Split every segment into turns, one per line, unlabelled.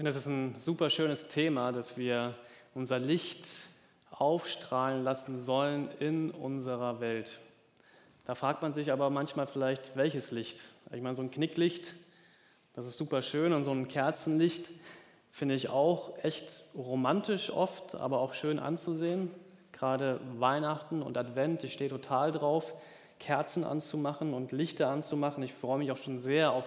finde, das ist ein super schönes Thema, dass wir unser Licht aufstrahlen lassen sollen in unserer Welt. Da fragt man sich aber manchmal vielleicht, welches Licht? Ich meine, so ein Knicklicht, das ist super schön und so ein Kerzenlicht finde ich auch echt romantisch oft, aber auch schön anzusehen. Gerade Weihnachten und Advent, ich stehe total drauf, Kerzen anzumachen und Lichter anzumachen. Ich freue mich auch schon sehr auf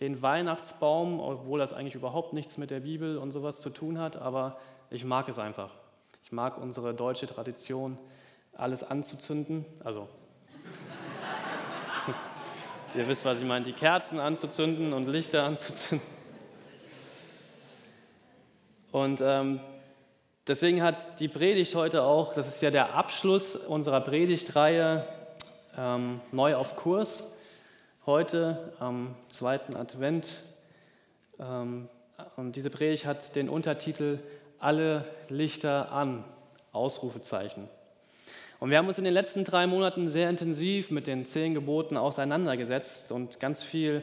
den Weihnachtsbaum, obwohl das eigentlich überhaupt nichts mit der Bibel und sowas zu tun hat, aber ich mag es einfach. Ich mag unsere deutsche Tradition, alles anzuzünden. Also, ihr wisst, was ich meine, die Kerzen anzuzünden und Lichter anzuzünden. Und ähm, deswegen hat die Predigt heute auch, das ist ja der Abschluss unserer Predigtreihe ähm, Neu auf Kurs heute am zweiten Advent. Ähm, und diese Predigt hat den Untertitel Alle Lichter an, Ausrufezeichen. Und wir haben uns in den letzten drei Monaten sehr intensiv mit den zehn Geboten auseinandergesetzt und ganz viel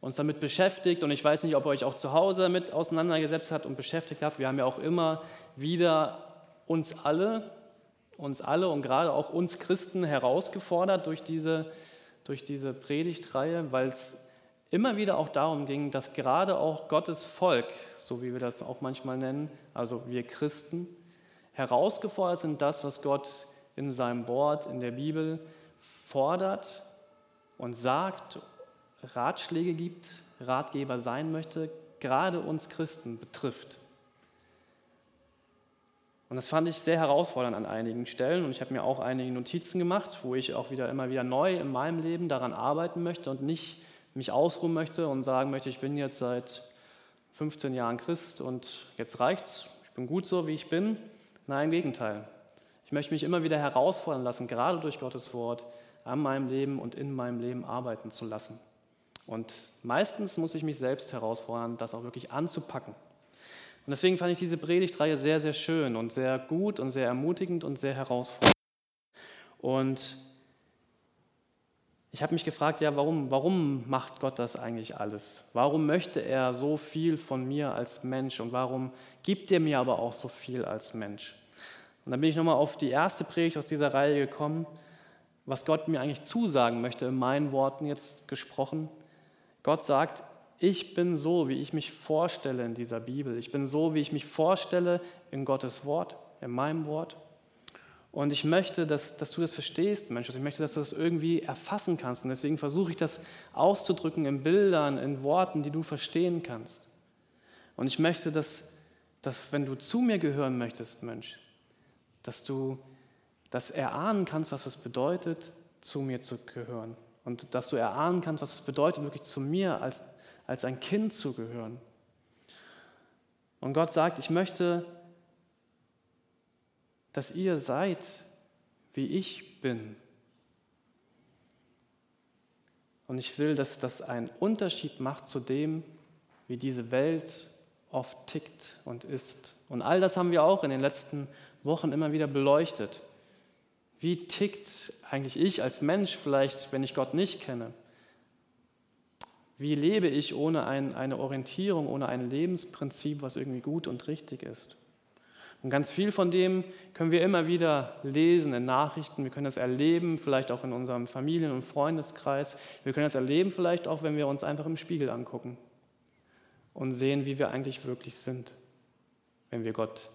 uns damit beschäftigt. Und ich weiß nicht, ob ihr euch auch zu Hause damit auseinandergesetzt habt und beschäftigt habt. Wir haben ja auch immer wieder uns alle, uns alle und gerade auch uns Christen herausgefordert durch diese durch diese Predigtreihe, weil es immer wieder auch darum ging, dass gerade auch Gottes Volk, so wie wir das auch manchmal nennen, also wir Christen, herausgefordert sind, das, was Gott in seinem Wort, in der Bibel fordert und sagt, Ratschläge gibt, Ratgeber sein möchte, gerade uns Christen betrifft. Und das fand ich sehr herausfordernd an einigen Stellen und ich habe mir auch einige Notizen gemacht, wo ich auch wieder immer wieder neu in meinem Leben daran arbeiten möchte und nicht mich ausruhen möchte und sagen möchte, ich bin jetzt seit 15 Jahren Christ und jetzt reicht's, ich bin gut so, wie ich bin. Nein, im Gegenteil. Ich möchte mich immer wieder herausfordern lassen, gerade durch Gottes Wort, an meinem Leben und in meinem Leben arbeiten zu lassen. Und meistens muss ich mich selbst herausfordern, das auch wirklich anzupacken. Und deswegen fand ich diese Predigtreihe sehr, sehr schön und sehr gut und sehr ermutigend und sehr herausfordernd. Und ich habe mich gefragt, ja, warum, warum macht Gott das eigentlich alles? Warum möchte er so viel von mir als Mensch und warum gibt er mir aber auch so viel als Mensch? Und dann bin ich nochmal auf die erste Predigt aus dieser Reihe gekommen, was Gott mir eigentlich zusagen möchte, in meinen Worten jetzt gesprochen. Gott sagt, ich bin so, wie ich mich vorstelle in dieser Bibel. Ich bin so, wie ich mich vorstelle in Gottes Wort, in meinem Wort. Und ich möchte, dass, dass du das verstehst, Mensch. Also ich möchte, dass du das irgendwie erfassen kannst. Und deswegen versuche ich das auszudrücken in Bildern, in Worten, die du verstehen kannst. Und ich möchte, dass, dass wenn du zu mir gehören möchtest, Mensch, dass du das erahnen kannst, was es bedeutet, zu mir zu gehören. Und dass du erahnen kannst, was es bedeutet, wirklich zu mir als als ein Kind zu gehören. Und Gott sagt, ich möchte, dass ihr seid, wie ich bin. Und ich will, dass das einen Unterschied macht zu dem, wie diese Welt oft tickt und ist. Und all das haben wir auch in den letzten Wochen immer wieder beleuchtet. Wie tickt eigentlich ich als Mensch vielleicht, wenn ich Gott nicht kenne? Wie lebe ich ohne ein, eine Orientierung, ohne ein Lebensprinzip, was irgendwie gut und richtig ist? Und ganz viel von dem können wir immer wieder lesen in Nachrichten. Wir können das erleben, vielleicht auch in unserem Familien- und Freundeskreis. Wir können das erleben, vielleicht auch, wenn wir uns einfach im Spiegel angucken und sehen, wie wir eigentlich wirklich sind, wenn wir Gott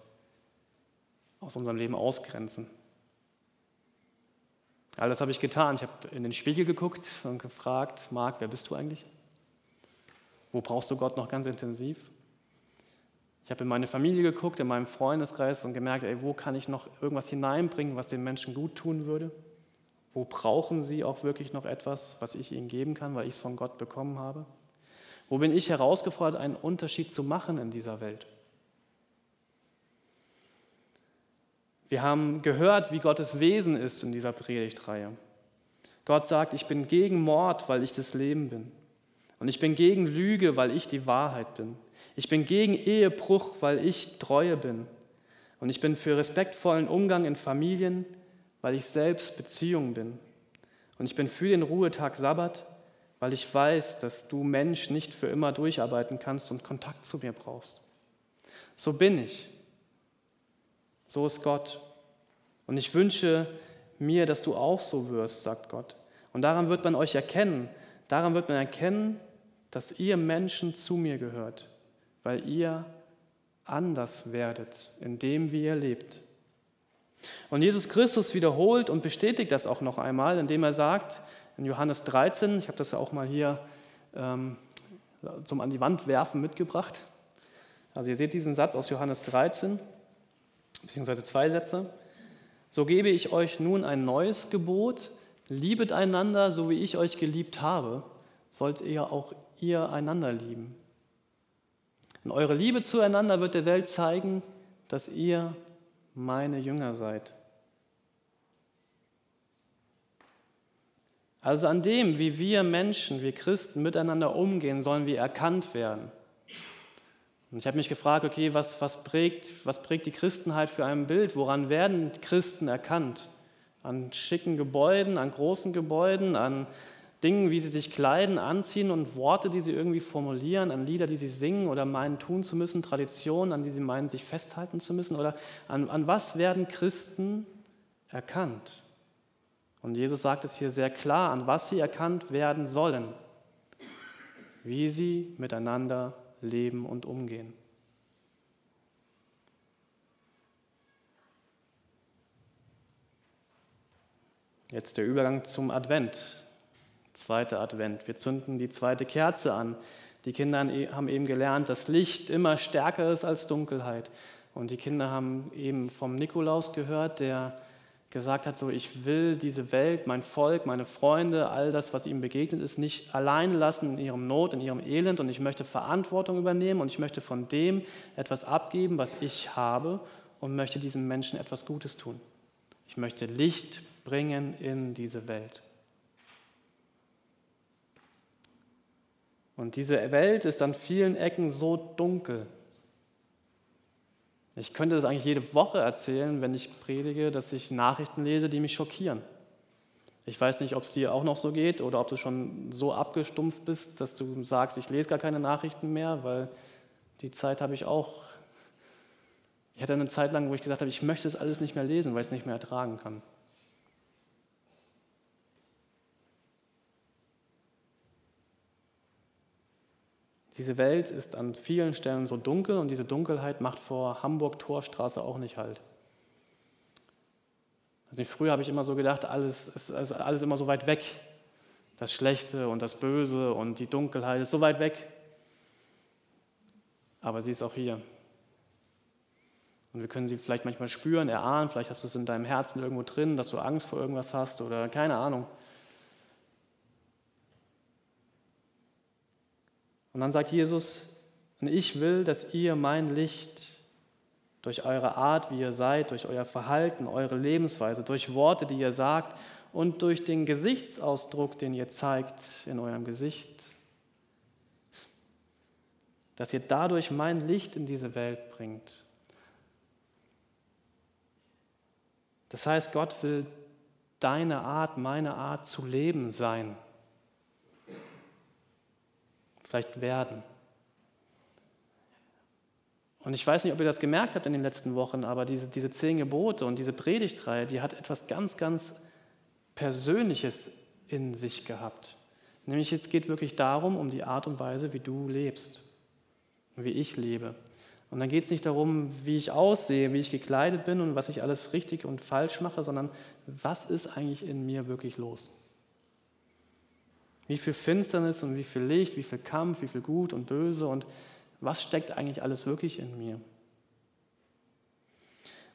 aus unserem Leben ausgrenzen. All das habe ich getan. Ich habe in den Spiegel geguckt und gefragt, Marc, wer bist du eigentlich? Wo brauchst du Gott noch ganz intensiv? Ich habe in meine Familie geguckt, in meinem Freundeskreis und gemerkt, ey, wo kann ich noch irgendwas hineinbringen, was den Menschen gut tun würde? Wo brauchen sie auch wirklich noch etwas, was ich ihnen geben kann, weil ich es von Gott bekommen habe? Wo bin ich herausgefordert, einen Unterschied zu machen in dieser Welt? Wir haben gehört, wie Gottes Wesen ist in dieser Predigtreihe. Gott sagt, ich bin gegen Mord, weil ich das Leben bin. Und ich bin gegen Lüge, weil ich die Wahrheit bin. Ich bin gegen Ehebruch, weil ich Treue bin. Und ich bin für respektvollen Umgang in Familien, weil ich selbst Beziehung bin. Und ich bin für den Ruhetag Sabbat, weil ich weiß, dass du Mensch nicht für immer durcharbeiten kannst und Kontakt zu mir brauchst. So bin ich. So ist Gott. Und ich wünsche mir, dass du auch so wirst, sagt Gott. Und daran wird man euch erkennen. Daran wird man erkennen, dass ihr Menschen zu mir gehört, weil ihr anders werdet in dem, wie ihr lebt. Und Jesus Christus wiederholt und bestätigt das auch noch einmal, indem er sagt, in Johannes 13, ich habe das ja auch mal hier ähm, zum an die Wand werfen mitgebracht. Also ihr seht diesen Satz aus Johannes 13, beziehungsweise zwei Sätze. So gebe ich euch nun ein neues Gebot, liebet einander, so wie ich euch geliebt habe, sollt ihr auch ihr einander lieben. Und eure Liebe zueinander wird der Welt zeigen, dass ihr meine Jünger seid. Also an dem, wie wir Menschen, wir Christen miteinander umgehen, sollen wir erkannt werden. Und ich habe mich gefragt, okay, was, was, prägt, was prägt die Christenheit für ein Bild? Woran werden Christen erkannt? An schicken Gebäuden, an großen Gebäuden, an Dingen, wie sie sich kleiden, anziehen und Worte, die sie irgendwie formulieren, an Lieder, die sie singen oder meinen tun zu müssen, Traditionen, an die sie meinen, sich festhalten zu müssen? Oder an, an was werden Christen erkannt? Und Jesus sagt es hier sehr klar, an was sie erkannt werden sollen, wie sie miteinander leben und umgehen. Jetzt der Übergang zum Advent. Zweiter Advent. Wir zünden die zweite Kerze an. Die Kinder haben eben gelernt, dass Licht immer stärker ist als Dunkelheit. Und die Kinder haben eben vom Nikolaus gehört, der gesagt hat, so ich will diese Welt, mein Volk, meine Freunde, all das, was ihm begegnet ist, nicht allein lassen in ihrem Not, in ihrem Elend und ich möchte Verantwortung übernehmen und ich möchte von dem etwas abgeben, was ich habe und möchte diesen Menschen etwas Gutes tun. Ich möchte Licht bringen in diese Welt. Und diese Welt ist an vielen Ecken so dunkel. Ich könnte das eigentlich jede Woche erzählen, wenn ich predige, dass ich Nachrichten lese, die mich schockieren. Ich weiß nicht, ob es dir auch noch so geht oder ob du schon so abgestumpft bist, dass du sagst, ich lese gar keine Nachrichten mehr, weil die Zeit habe ich auch. Ich hatte eine Zeit lang, wo ich gesagt habe, ich möchte es alles nicht mehr lesen, weil ich es nicht mehr ertragen kann. Diese Welt ist an vielen Stellen so dunkel und diese Dunkelheit macht vor Hamburg-Torstraße auch nicht halt. Also früher habe ich immer so gedacht, alles ist alles immer so weit weg. Das Schlechte und das Böse und die Dunkelheit ist so weit weg. Aber sie ist auch hier. Und wir können sie vielleicht manchmal spüren, erahnen, vielleicht hast du es in deinem Herzen irgendwo drin, dass du Angst vor irgendwas hast oder keine Ahnung. Und dann sagt Jesus, ich will, dass ihr mein Licht durch eure Art, wie ihr seid, durch euer Verhalten, eure Lebensweise, durch Worte, die ihr sagt und durch den Gesichtsausdruck, den ihr zeigt in eurem Gesicht, dass ihr dadurch mein Licht in diese Welt bringt. Das heißt, Gott will deine Art, meine Art zu leben sein vielleicht werden. Und ich weiß nicht, ob ihr das gemerkt habt in den letzten Wochen, aber diese, diese zehn Gebote und diese Predigtreihe, die hat etwas ganz, ganz Persönliches in sich gehabt. Nämlich es geht wirklich darum, um die Art und Weise, wie du lebst wie ich lebe. Und dann geht es nicht darum, wie ich aussehe, wie ich gekleidet bin und was ich alles richtig und falsch mache, sondern was ist eigentlich in mir wirklich los? Wie viel Finsternis und wie viel Licht, wie viel Kampf, wie viel Gut und Böse und was steckt eigentlich alles wirklich in mir?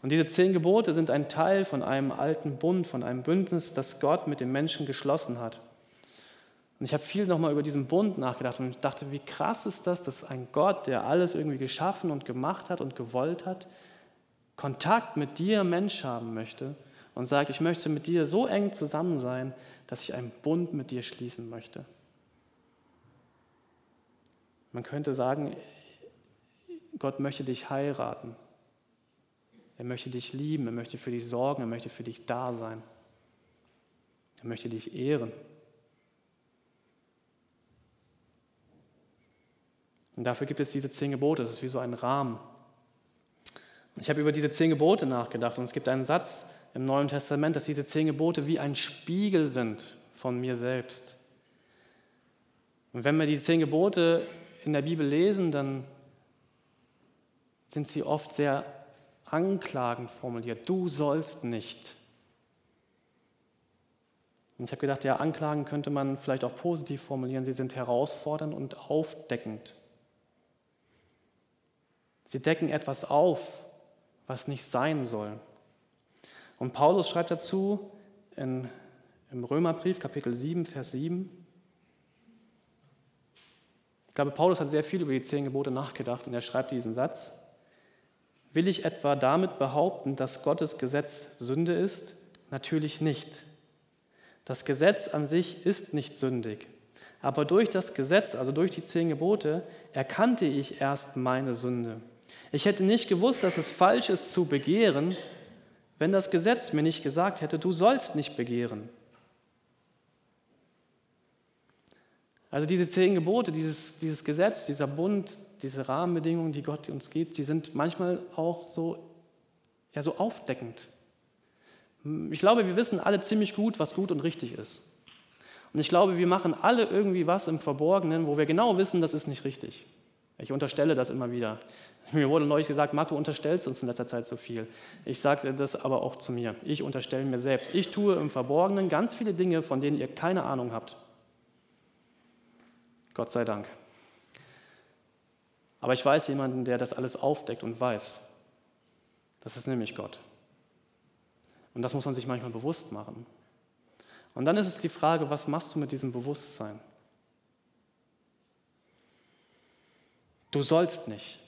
Und diese zehn Gebote sind ein Teil von einem alten Bund, von einem Bündnis, das Gott mit den Menschen geschlossen hat. Und ich habe viel nochmal über diesen Bund nachgedacht und dachte, wie krass ist das, dass ein Gott, der alles irgendwie geschaffen und gemacht hat und gewollt hat, Kontakt mit dir, Mensch, haben möchte und sagt, ich möchte mit dir so eng zusammen sein, dass ich einen Bund mit dir schließen möchte. Man könnte sagen, Gott möchte dich heiraten. Er möchte dich lieben, er möchte für dich sorgen, er möchte für dich da sein. Er möchte dich ehren. Und dafür gibt es diese zehn Gebote. Das ist wie so ein Rahmen, Ich habe über diese zehn Gebote nachgedacht und es gibt einen Satz im Neuen Testament, dass diese zehn Gebote wie ein Spiegel sind von mir selbst. Und wenn wir die zehn Gebote in der Bibel lesen, dann sind sie oft sehr anklagend formuliert. Du sollst nicht. Und ich habe gedacht, ja, Anklagen könnte man vielleicht auch positiv formulieren. Sie sind herausfordernd und aufdeckend. Sie decken etwas auf, was nicht sein soll. Und Paulus schreibt dazu in, im Römerbrief, Kapitel 7, Vers 7. Ich glaube, Paulus hat sehr viel über die zehn Gebote nachgedacht und er schreibt diesen Satz. Will ich etwa damit behaupten, dass Gottes Gesetz Sünde ist? Natürlich nicht. Das Gesetz an sich ist nicht sündig. Aber durch das Gesetz, also durch die zehn Gebote, erkannte ich erst meine Sünde. Ich hätte nicht gewusst, dass es falsch ist zu begehren, wenn das Gesetz mir nicht gesagt hätte, du sollst nicht begehren. Also diese zehn Gebote, dieses, dieses Gesetz, dieser Bund, diese Rahmenbedingungen, die Gott uns gibt, die sind manchmal auch so, ja, so aufdeckend. Ich glaube, wir wissen alle ziemlich gut, was gut und richtig ist. Und ich glaube, wir machen alle irgendwie was im Verborgenen, wo wir genau wissen, das ist nicht richtig. Ich unterstelle das immer wieder. Mir wurde neulich gesagt, Marc, du unterstellst uns in letzter Zeit so viel. Ich sage das aber auch zu mir. Ich unterstelle mir selbst. Ich tue im Verborgenen ganz viele Dinge, von denen ihr keine Ahnung habt. Gott sei Dank. Aber ich weiß jemanden, der das alles aufdeckt und weiß. Das ist nämlich Gott. Und das muss man sich manchmal bewusst machen. Und dann ist es die Frage, was machst du mit diesem Bewusstsein? Du sollst nicht,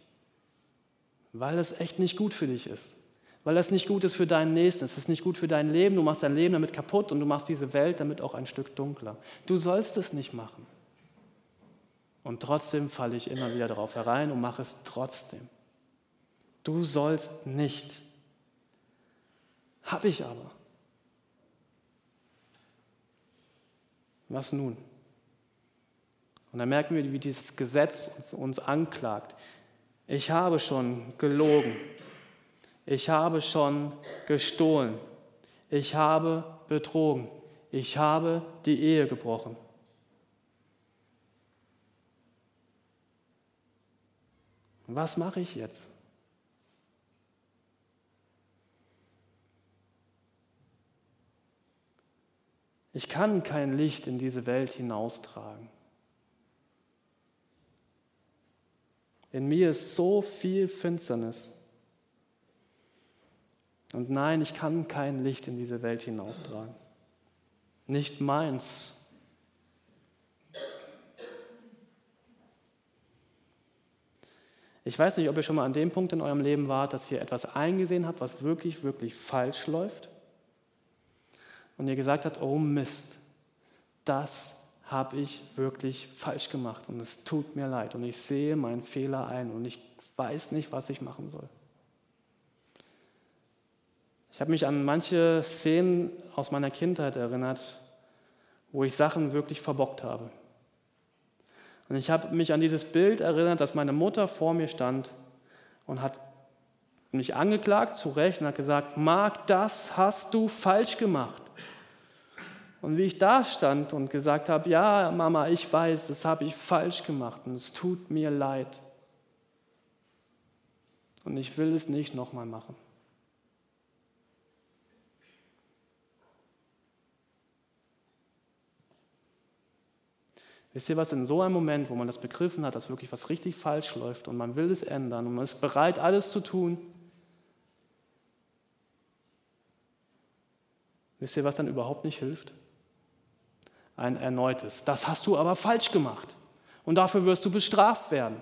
weil es echt nicht gut für dich ist, weil es nicht gut ist für deinen Nächsten, es ist nicht gut für dein Leben, du machst dein Leben damit kaputt und du machst diese Welt damit auch ein Stück dunkler. Du sollst es nicht machen. Und trotzdem falle ich immer wieder darauf herein und mache es trotzdem. Du sollst nicht. Habe ich aber. Was nun? Und dann merken wir, wie dieses Gesetz uns, uns anklagt. Ich habe schon gelogen. Ich habe schon gestohlen. Ich habe betrogen. Ich habe die Ehe gebrochen. Was mache ich jetzt? Ich kann kein Licht in diese Welt hinaustragen. In mir ist so viel Finsternis. Und nein, ich kann kein Licht in diese Welt hinaustragen. Nicht meins. Ich weiß nicht, ob ihr schon mal an dem Punkt in eurem Leben wart, dass ihr etwas eingesehen habt, was wirklich, wirklich falsch läuft. Und ihr gesagt habt, oh Mist, das habe ich wirklich falsch gemacht und es tut mir leid und ich sehe meinen Fehler ein und ich weiß nicht, was ich machen soll. Ich habe mich an manche Szenen aus meiner Kindheit erinnert, wo ich Sachen wirklich verbockt habe. Und ich habe mich an dieses Bild erinnert, dass meine Mutter vor mir stand und hat mich angeklagt, zu Recht, und hat gesagt, Marc, das hast du falsch gemacht. Und wie ich da stand und gesagt habe, ja, Mama, ich weiß, das habe ich falsch gemacht und es tut mir leid. Und ich will es nicht nochmal machen. Wisst ihr was, in so einem Moment, wo man das begriffen hat, dass wirklich was richtig falsch läuft und man will es ändern und man ist bereit, alles zu tun, wisst ihr, was dann überhaupt nicht hilft? Ein erneutes. Das hast du aber falsch gemacht und dafür wirst du bestraft werden.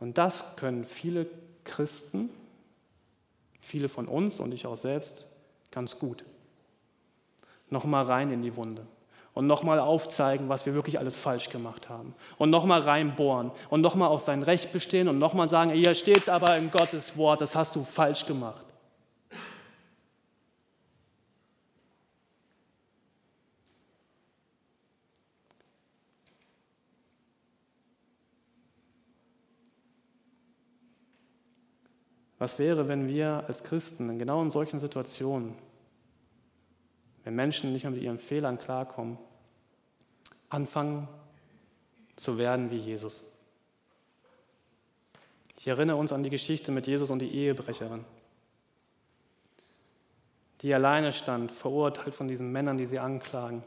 Und das können viele Christen, viele von uns und ich auch selbst, ganz gut. Nochmal rein in die Wunde und nochmal aufzeigen, was wir wirklich alles falsch gemacht haben. Und nochmal reinbohren und nochmal auf sein Recht bestehen und nochmal sagen, hier steht es aber im Gottes Wort, das hast du falsch gemacht. Was wäre, wenn wir als Christen genau in solchen Situationen, wenn Menschen nicht mehr mit ihren Fehlern klarkommen, anfangen zu werden wie Jesus? Ich erinnere uns an die Geschichte mit Jesus und die Ehebrecherin, die alleine stand, verurteilt von diesen Männern, die sie anklagen.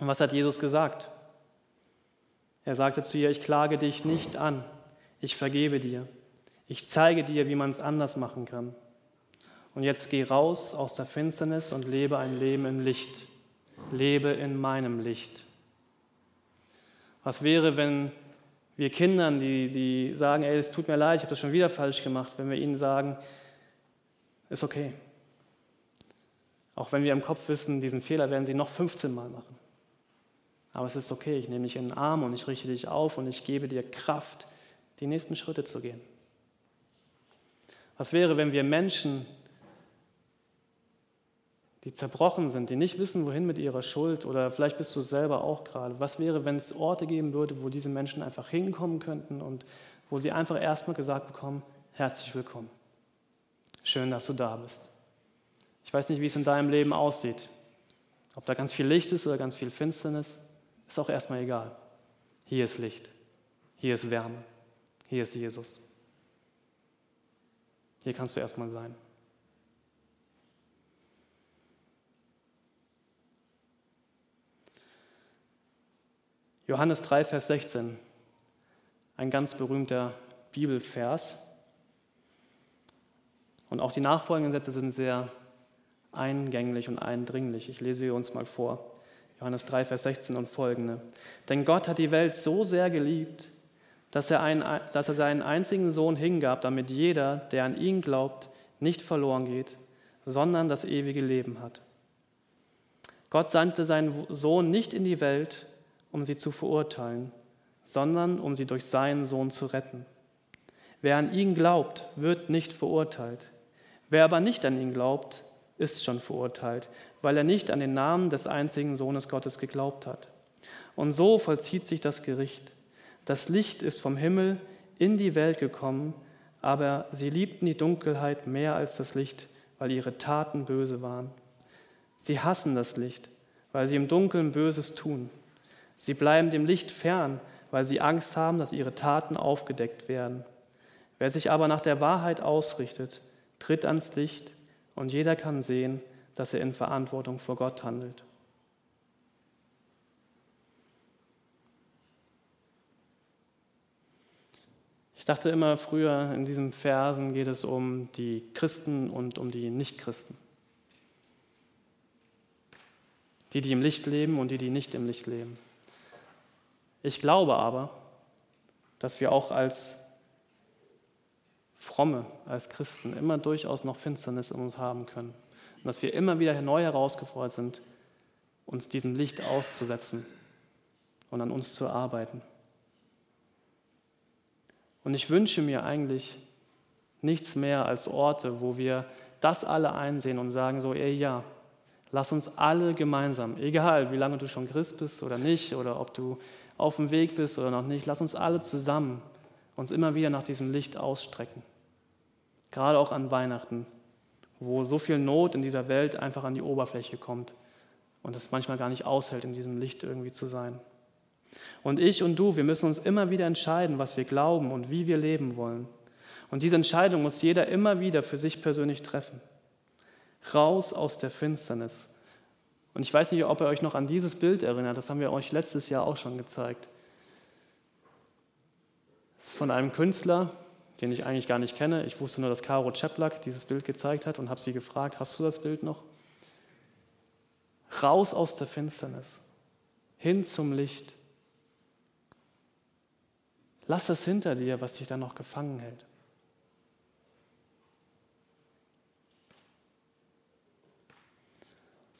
Und was hat Jesus gesagt? Er sagte zu ihr, ich klage dich nicht an, ich vergebe dir. Ich zeige dir, wie man es anders machen kann. Und jetzt geh raus aus der Finsternis und lebe ein Leben im Licht. Lebe in meinem Licht. Was wäre, wenn wir Kindern, die, die sagen, ey, es tut mir leid, ich habe das schon wieder falsch gemacht, wenn wir ihnen sagen, ist okay. Auch wenn wir im Kopf wissen, diesen Fehler werden sie noch 15 Mal machen. Aber es ist okay, ich nehme dich in den Arm und ich richte dich auf und ich gebe dir Kraft, die nächsten Schritte zu gehen. Was wäre, wenn wir Menschen, die zerbrochen sind, die nicht wissen, wohin mit ihrer Schuld, oder vielleicht bist du selber auch gerade, was wäre, wenn es Orte geben würde, wo diese Menschen einfach hinkommen könnten und wo sie einfach erstmal gesagt bekommen, herzlich willkommen. Schön, dass du da bist. Ich weiß nicht, wie es in deinem Leben aussieht. Ob da ganz viel Licht ist oder ganz viel Finsternis, ist auch erstmal egal. Hier ist Licht, hier ist Wärme, hier ist Jesus. Hier kannst du erstmal sein. Johannes 3, Vers 16, ein ganz berühmter Bibelvers. Und auch die nachfolgenden Sätze sind sehr eingänglich und eindringlich. Ich lese sie uns mal vor. Johannes 3, Vers 16 und folgende. Denn Gott hat die Welt so sehr geliebt, dass er, einen, dass er seinen einzigen Sohn hingab, damit jeder, der an ihn glaubt, nicht verloren geht, sondern das ewige Leben hat. Gott sandte seinen Sohn nicht in die Welt, um sie zu verurteilen, sondern um sie durch seinen Sohn zu retten. Wer an ihn glaubt, wird nicht verurteilt. Wer aber nicht an ihn glaubt, ist schon verurteilt, weil er nicht an den Namen des einzigen Sohnes Gottes geglaubt hat. Und so vollzieht sich das Gericht. Das Licht ist vom Himmel in die Welt gekommen, aber sie liebten die Dunkelheit mehr als das Licht, weil ihre Taten böse waren. Sie hassen das Licht, weil sie im Dunkeln Böses tun. Sie bleiben dem Licht fern, weil sie Angst haben, dass ihre Taten aufgedeckt werden. Wer sich aber nach der Wahrheit ausrichtet, tritt ans Licht und jeder kann sehen, dass er in Verantwortung vor Gott handelt. Ich dachte immer früher, in diesen Versen geht es um die Christen und um die Nichtchristen. Die, die im Licht leben und die, die nicht im Licht leben. Ich glaube aber, dass wir auch als Fromme, als Christen immer durchaus noch Finsternis in uns haben können. Und dass wir immer wieder neu herausgefordert sind, uns diesem Licht auszusetzen und an uns zu arbeiten. Und ich wünsche mir eigentlich nichts mehr als Orte, wo wir das alle einsehen und sagen so, ey ja, lass uns alle gemeinsam, egal wie lange du schon Christ bist oder nicht, oder ob du auf dem Weg bist oder noch nicht, lass uns alle zusammen uns immer wieder nach diesem Licht ausstrecken. Gerade auch an Weihnachten, wo so viel Not in dieser Welt einfach an die Oberfläche kommt und es manchmal gar nicht aushält, in diesem Licht irgendwie zu sein. Und ich und du, wir müssen uns immer wieder entscheiden, was wir glauben und wie wir leben wollen. Und diese Entscheidung muss jeder immer wieder für sich persönlich treffen. Raus aus der Finsternis. Und ich weiß nicht, ob ihr euch noch an dieses Bild erinnert, das haben wir euch letztes Jahr auch schon gezeigt. Das ist von einem Künstler, den ich eigentlich gar nicht kenne. Ich wusste nur, dass Caro Cheplak dieses Bild gezeigt hat und habe sie gefragt, hast du das Bild noch? Raus aus der Finsternis, hin zum Licht. Lass das hinter dir, was dich da noch gefangen hält.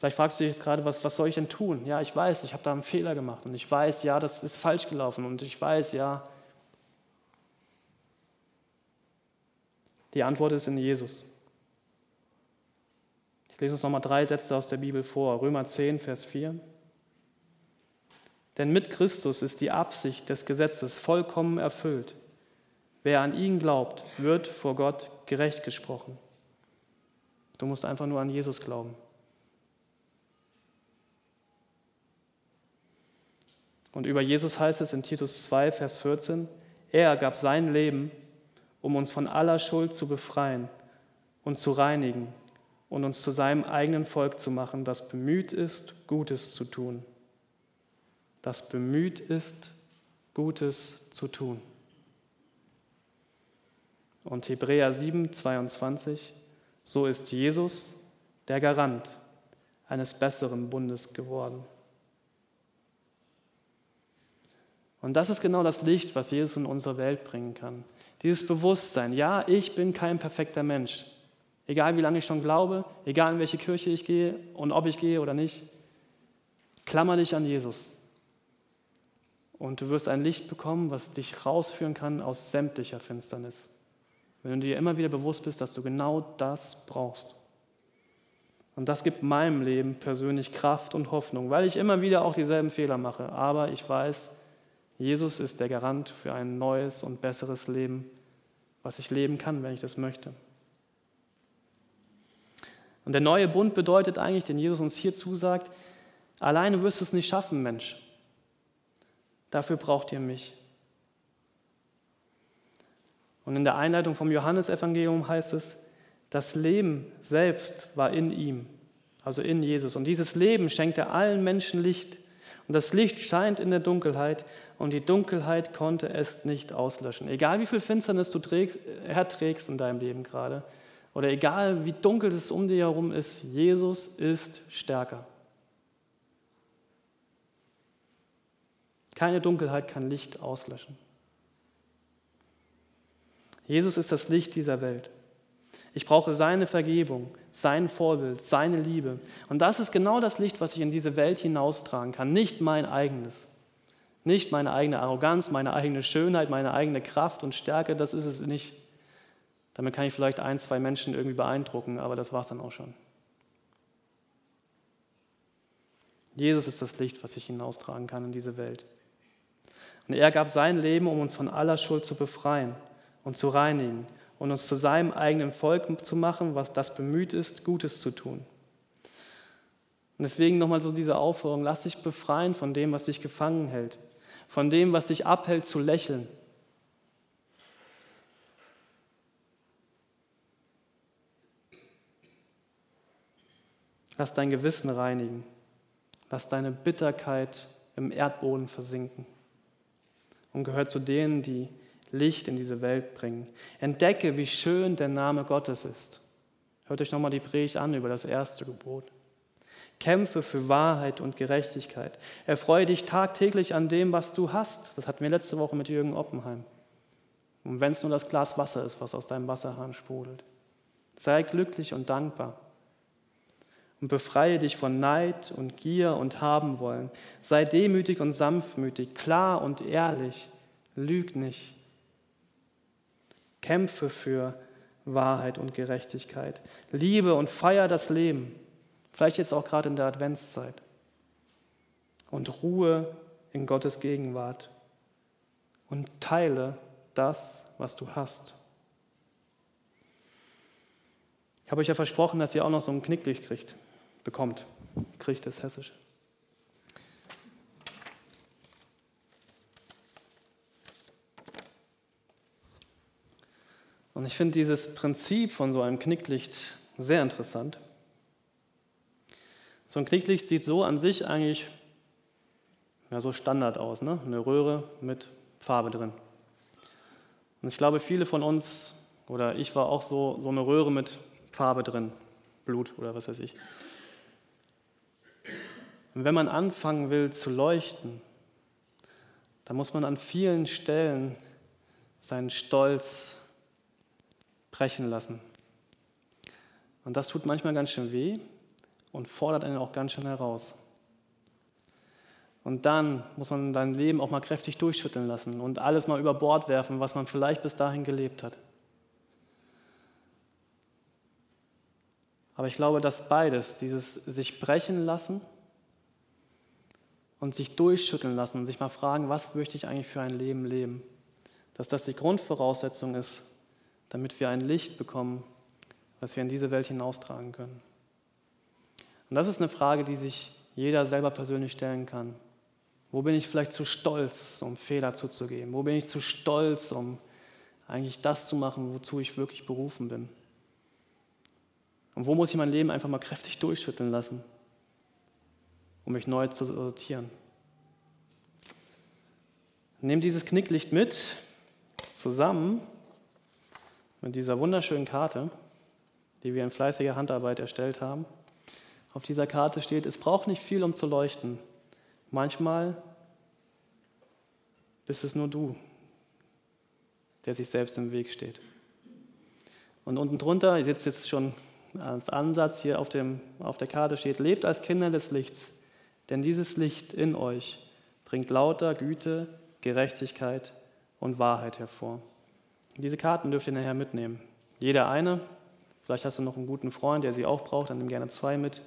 Vielleicht fragst du dich jetzt gerade, was, was soll ich denn tun? Ja, ich weiß, ich habe da einen Fehler gemacht und ich weiß, ja, das ist falsch gelaufen und ich weiß, ja. Die Antwort ist in Jesus. Ich lese uns nochmal drei Sätze aus der Bibel vor. Römer 10, Vers 4. Denn mit Christus ist die Absicht des Gesetzes vollkommen erfüllt. Wer an ihn glaubt, wird vor Gott gerecht gesprochen. Du musst einfach nur an Jesus glauben. Und über Jesus heißt es in Titus 2, Vers 14, er gab sein Leben, um uns von aller Schuld zu befreien und zu reinigen und uns zu seinem eigenen Volk zu machen, das bemüht ist, Gutes zu tun. Das bemüht ist, Gutes zu tun. Und Hebräer 7, 22, so ist Jesus der Garant eines besseren Bundes geworden. Und das ist genau das Licht, was Jesus in unsere Welt bringen kann. Dieses Bewusstsein, ja, ich bin kein perfekter Mensch. Egal wie lange ich schon glaube, egal in welche Kirche ich gehe und ob ich gehe oder nicht, klammer dich an Jesus. Und du wirst ein Licht bekommen, was dich rausführen kann aus sämtlicher Finsternis. Wenn du dir immer wieder bewusst bist, dass du genau das brauchst. Und das gibt meinem Leben persönlich Kraft und Hoffnung, weil ich immer wieder auch dieselben Fehler mache. Aber ich weiß, Jesus ist der Garant für ein neues und besseres Leben, was ich leben kann, wenn ich das möchte. Und der neue Bund bedeutet eigentlich, den Jesus uns hier zusagt, alleine wirst du es nicht schaffen, Mensch. Dafür braucht ihr mich. Und in der Einleitung vom Johannesevangelium heißt es, das Leben selbst war in ihm, also in Jesus. Und dieses Leben schenkt er allen Menschen Licht. Und das Licht scheint in der Dunkelheit und die Dunkelheit konnte es nicht auslöschen. Egal wie viel Finsternis du trägst, erträgst in deinem Leben gerade oder egal wie dunkel es um dich herum ist, Jesus ist stärker. Keine Dunkelheit kann Licht auslöschen. Jesus ist das Licht dieser Welt. Ich brauche seine Vergebung, sein Vorbild, seine Liebe. Und das ist genau das Licht, was ich in diese Welt hinaustragen kann, nicht mein eigenes. Nicht meine eigene Arroganz, meine eigene Schönheit, meine eigene Kraft und Stärke, das ist es nicht. Damit kann ich vielleicht ein, zwei Menschen irgendwie beeindrucken, aber das war es dann auch schon. Jesus ist das Licht, was ich hinaustragen kann in diese Welt. Und er gab sein Leben, um uns von aller Schuld zu befreien und zu reinigen und uns zu seinem eigenen Volk zu machen, was das bemüht ist, Gutes zu tun. Und deswegen nochmal so diese Aufforderung, lass dich befreien von dem, was dich gefangen hält, von dem, was dich abhält zu lächeln. Lass dein Gewissen reinigen. Lass deine Bitterkeit im Erdboden versinken. Und gehört zu denen, die Licht in diese Welt bringen. Entdecke, wie schön der Name Gottes ist. Hört euch nochmal die Predigt an über das erste Gebot. Kämpfe für Wahrheit und Gerechtigkeit. Erfreue dich tagtäglich an dem, was du hast. Das hatten wir letzte Woche mit Jürgen Oppenheim. Und wenn es nur das Glas Wasser ist, was aus deinem Wasserhahn sprudelt. Sei glücklich und dankbar. Und befreie dich von Neid und Gier und haben wollen. Sei demütig und sanftmütig, klar und ehrlich. Lüg nicht. Kämpfe für Wahrheit und Gerechtigkeit. Liebe und feier das Leben. Vielleicht jetzt auch gerade in der Adventszeit. Und Ruhe in Gottes Gegenwart. Und teile das, was du hast. Ich habe euch ja versprochen, dass ihr auch noch so ein Knicklicht kriegt, bekommt. Kriegt das Hessische. Und ich finde dieses Prinzip von so einem Knicklicht sehr interessant. So ein Knicklicht sieht so an sich eigentlich ja, so Standard aus, ne? eine Röhre mit Farbe drin. Und ich glaube, viele von uns, oder ich war auch so, so eine Röhre mit Farbe drin, Blut oder was weiß ich. Und wenn man anfangen will zu leuchten, dann muss man an vielen Stellen seinen Stolz brechen lassen. Und das tut manchmal ganz schön weh und fordert einen auch ganz schön heraus. Und dann muss man dein Leben auch mal kräftig durchschütteln lassen und alles mal über Bord werfen, was man vielleicht bis dahin gelebt hat. Aber ich glaube, dass beides, dieses sich brechen lassen und sich durchschütteln lassen sich mal fragen, was möchte ich eigentlich für ein Leben leben, dass das die Grundvoraussetzung ist damit wir ein Licht bekommen, was wir in diese Welt hinaustragen können. Und das ist eine Frage, die sich jeder selber persönlich stellen kann. Wo bin ich vielleicht zu stolz, um Fehler zuzugeben? Wo bin ich zu stolz, um eigentlich das zu machen, wozu ich wirklich berufen bin? Und wo muss ich mein Leben einfach mal kräftig durchschütteln lassen, um mich neu zu sortieren? Nimm dieses Knicklicht mit, zusammen mit dieser wunderschönen Karte, die wir in fleißiger Handarbeit erstellt haben. Auf dieser Karte steht, es braucht nicht viel, um zu leuchten. Manchmal bist es nur du, der sich selbst im Weg steht. Und unten drunter, ihr seht jetzt schon als Ansatz hier auf, dem, auf der Karte steht, lebt als Kinder des Lichts, denn dieses Licht in euch bringt lauter Güte, Gerechtigkeit und Wahrheit hervor. Diese Karten dürft ihr nachher mitnehmen. Jeder eine. Vielleicht hast du noch einen guten Freund, der sie auch braucht, dann nimm gerne zwei mit.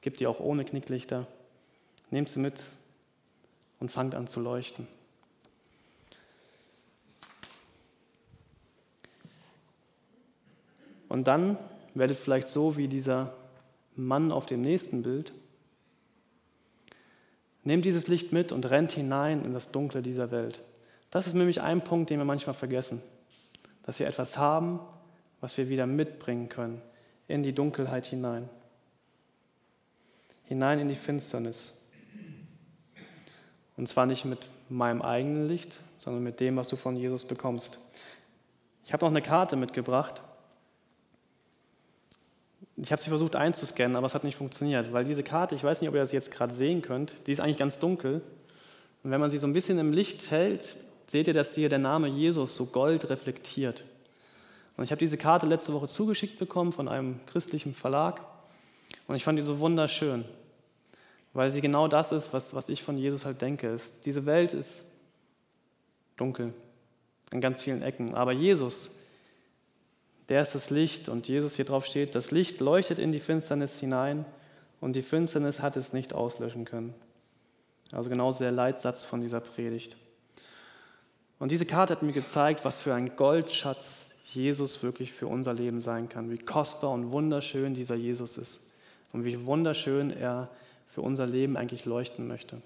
Gib die auch ohne Knicklichter. Nehmt sie mit und fangt an zu leuchten. Und dann werdet vielleicht so wie dieser Mann auf dem nächsten Bild. Nehmt dieses Licht mit und rennt hinein in das Dunkle dieser Welt. Das ist nämlich ein Punkt, den wir manchmal vergessen. Dass wir etwas haben, was wir wieder mitbringen können in die Dunkelheit hinein hinein in die Finsternis. Und zwar nicht mit meinem eigenen Licht, sondern mit dem, was du von Jesus bekommst. Ich habe noch eine Karte mitgebracht. Ich habe sie versucht einzuscannen, aber es hat nicht funktioniert, weil diese Karte, ich weiß nicht, ob ihr das jetzt gerade sehen könnt, die ist eigentlich ganz dunkel. Und wenn man sie so ein bisschen im Licht hält, seht ihr, dass hier der Name Jesus so gold reflektiert. Und ich habe diese Karte letzte Woche zugeschickt bekommen von einem christlichen Verlag und ich fand die so wunderschön weil sie genau das ist, was, was ich von Jesus halt denke. Ist, diese Welt ist dunkel in ganz vielen Ecken, aber Jesus, der ist das Licht und Jesus hier drauf steht, das Licht leuchtet in die Finsternis hinein und die Finsternis hat es nicht auslöschen können. Also genauso der Leitsatz von dieser Predigt. Und diese Karte hat mir gezeigt, was für ein Goldschatz Jesus wirklich für unser Leben sein kann, wie kostbar und wunderschön dieser Jesus ist und wie wunderschön er für unser Leben eigentlich leuchten möchte.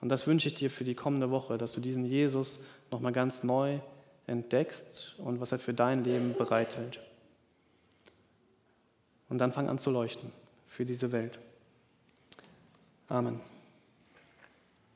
Und das wünsche ich dir für die kommende Woche, dass du diesen Jesus nochmal ganz neu entdeckst und was er für dein Leben bereithält. Und dann fang an zu leuchten für diese Welt. Amen.